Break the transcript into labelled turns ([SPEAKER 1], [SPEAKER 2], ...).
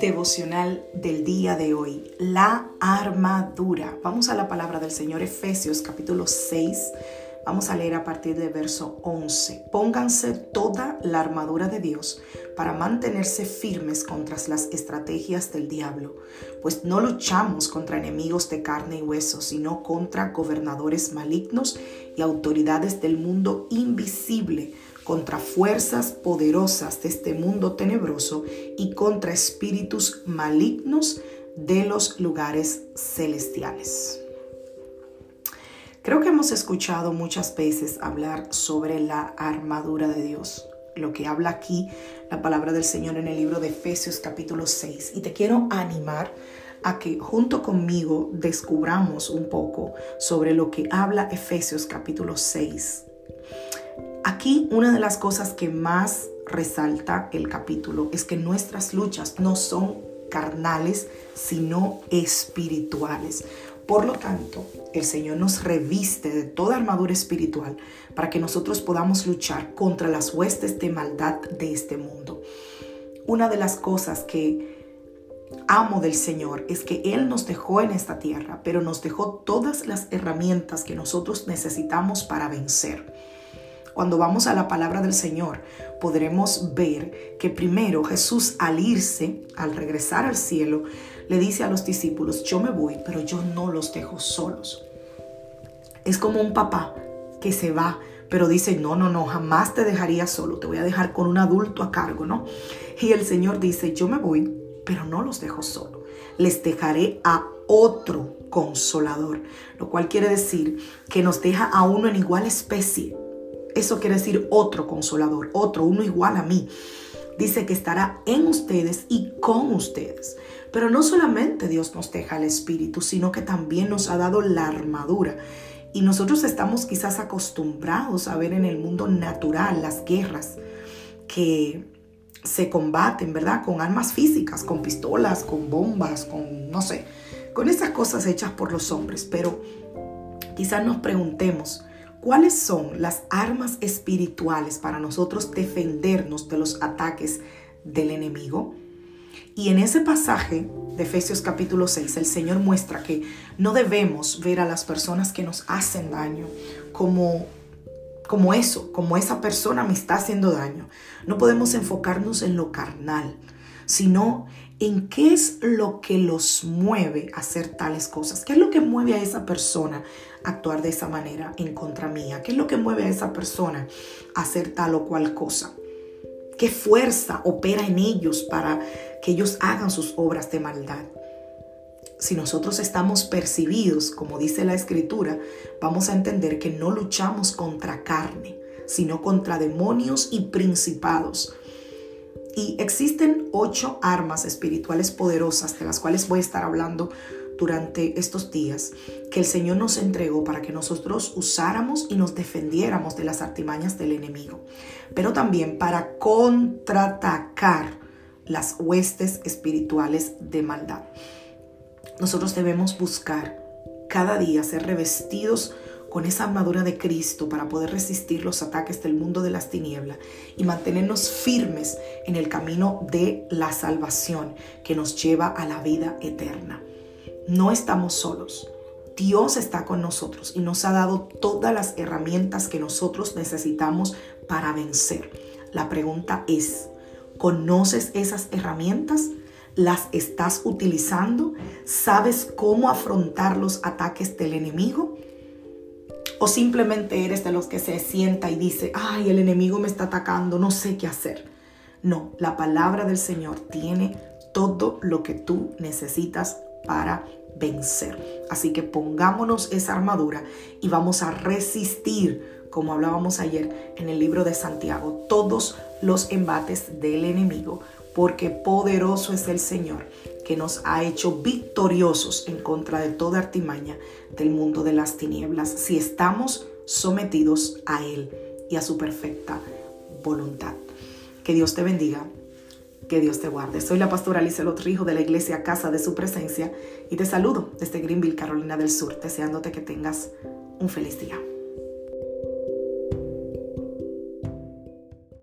[SPEAKER 1] Devocional del día de hoy, la armadura. Vamos a la palabra del Señor Efesios capítulo 6. Vamos a leer a partir del verso 11. Pónganse toda la armadura de Dios para mantenerse firmes contra las estrategias del diablo, pues no luchamos contra enemigos de carne y hueso, sino contra gobernadores malignos y autoridades del mundo invisible contra fuerzas poderosas de este mundo tenebroso y contra espíritus malignos de los lugares celestiales. Creo que hemos escuchado muchas veces hablar sobre la armadura de Dios, lo que habla aquí la palabra del Señor en el libro de Efesios capítulo 6. Y te quiero animar a que junto conmigo descubramos un poco sobre lo que habla Efesios capítulo 6 Aquí una de las cosas que más resalta el capítulo es que nuestras luchas no son carnales, sino espirituales. Por lo tanto, el Señor nos reviste de toda armadura espiritual para que nosotros podamos luchar contra las huestes de maldad de este mundo. Una de las cosas que amo del Señor es que Él nos dejó en esta tierra, pero nos dejó todas las herramientas que nosotros necesitamos para vencer. Cuando vamos a la palabra del Señor, podremos ver que primero Jesús al irse, al regresar al cielo, le dice a los discípulos, yo me voy, pero yo no los dejo solos. Es como un papá que se va, pero dice, no, no, no, jamás te dejaría solo, te voy a dejar con un adulto a cargo, ¿no? Y el Señor dice, yo me voy, pero no los dejo solo, les dejaré a otro consolador, lo cual quiere decir que nos deja a uno en igual especie, eso quiere decir otro consolador, otro, uno igual a mí. Dice que estará en ustedes y con ustedes. Pero no solamente Dios nos deja el Espíritu, sino que también nos ha dado la armadura. Y nosotros estamos quizás acostumbrados a ver en el mundo natural las guerras que se combaten, ¿verdad? Con armas físicas, con pistolas, con bombas, con, no sé, con esas cosas hechas por los hombres. Pero quizás nos preguntemos, ¿Cuáles son las armas espirituales para nosotros defendernos de los ataques del enemigo? Y en ese pasaje de Efesios capítulo 6, el Señor muestra que no debemos ver a las personas que nos hacen daño como como eso, como esa persona me está haciendo daño. No podemos enfocarnos en lo carnal, sino en qué es lo que los mueve a hacer tales cosas. ¿Qué es lo que mueve a esa persona a actuar de esa manera en contra mía? ¿Qué es lo que mueve a esa persona a hacer tal o cual cosa? ¿Qué fuerza opera en ellos para que ellos hagan sus obras de maldad? Si nosotros estamos percibidos, como dice la escritura, vamos a entender que no luchamos contra carne, sino contra demonios y principados y existen ocho armas espirituales poderosas de las cuales voy a estar hablando durante estos días que el Señor nos entregó para que nosotros usáramos y nos defendiéramos de las artimañas del enemigo, pero también para contraatacar las huestes espirituales de maldad. Nosotros debemos buscar cada día ser revestidos con esa armadura de Cristo para poder resistir los ataques del mundo de las tinieblas y mantenernos firmes en el camino de la salvación que nos lleva a la vida eterna. No estamos solos. Dios está con nosotros y nos ha dado todas las herramientas que nosotros necesitamos para vencer. La pregunta es, ¿conoces esas herramientas? ¿Las estás utilizando? ¿Sabes cómo afrontar los ataques del enemigo? O simplemente eres de los que se sienta y dice, ay, el enemigo me está atacando, no sé qué hacer. No, la palabra del Señor tiene todo lo que tú necesitas para vencer. Así que pongámonos esa armadura y vamos a resistir, como hablábamos ayer en el libro de Santiago, todos los embates del enemigo, porque poderoso es el Señor que nos ha hecho victoriosos en contra de toda artimaña del mundo de las tinieblas, si estamos sometidos a Él y a su perfecta voluntad. Que Dios te bendiga, que Dios te guarde. Soy la pastora Alicia Lotrijo de la iglesia Casa de Su Presencia y te saludo desde Greenville, Carolina del Sur, deseándote que tengas un feliz día.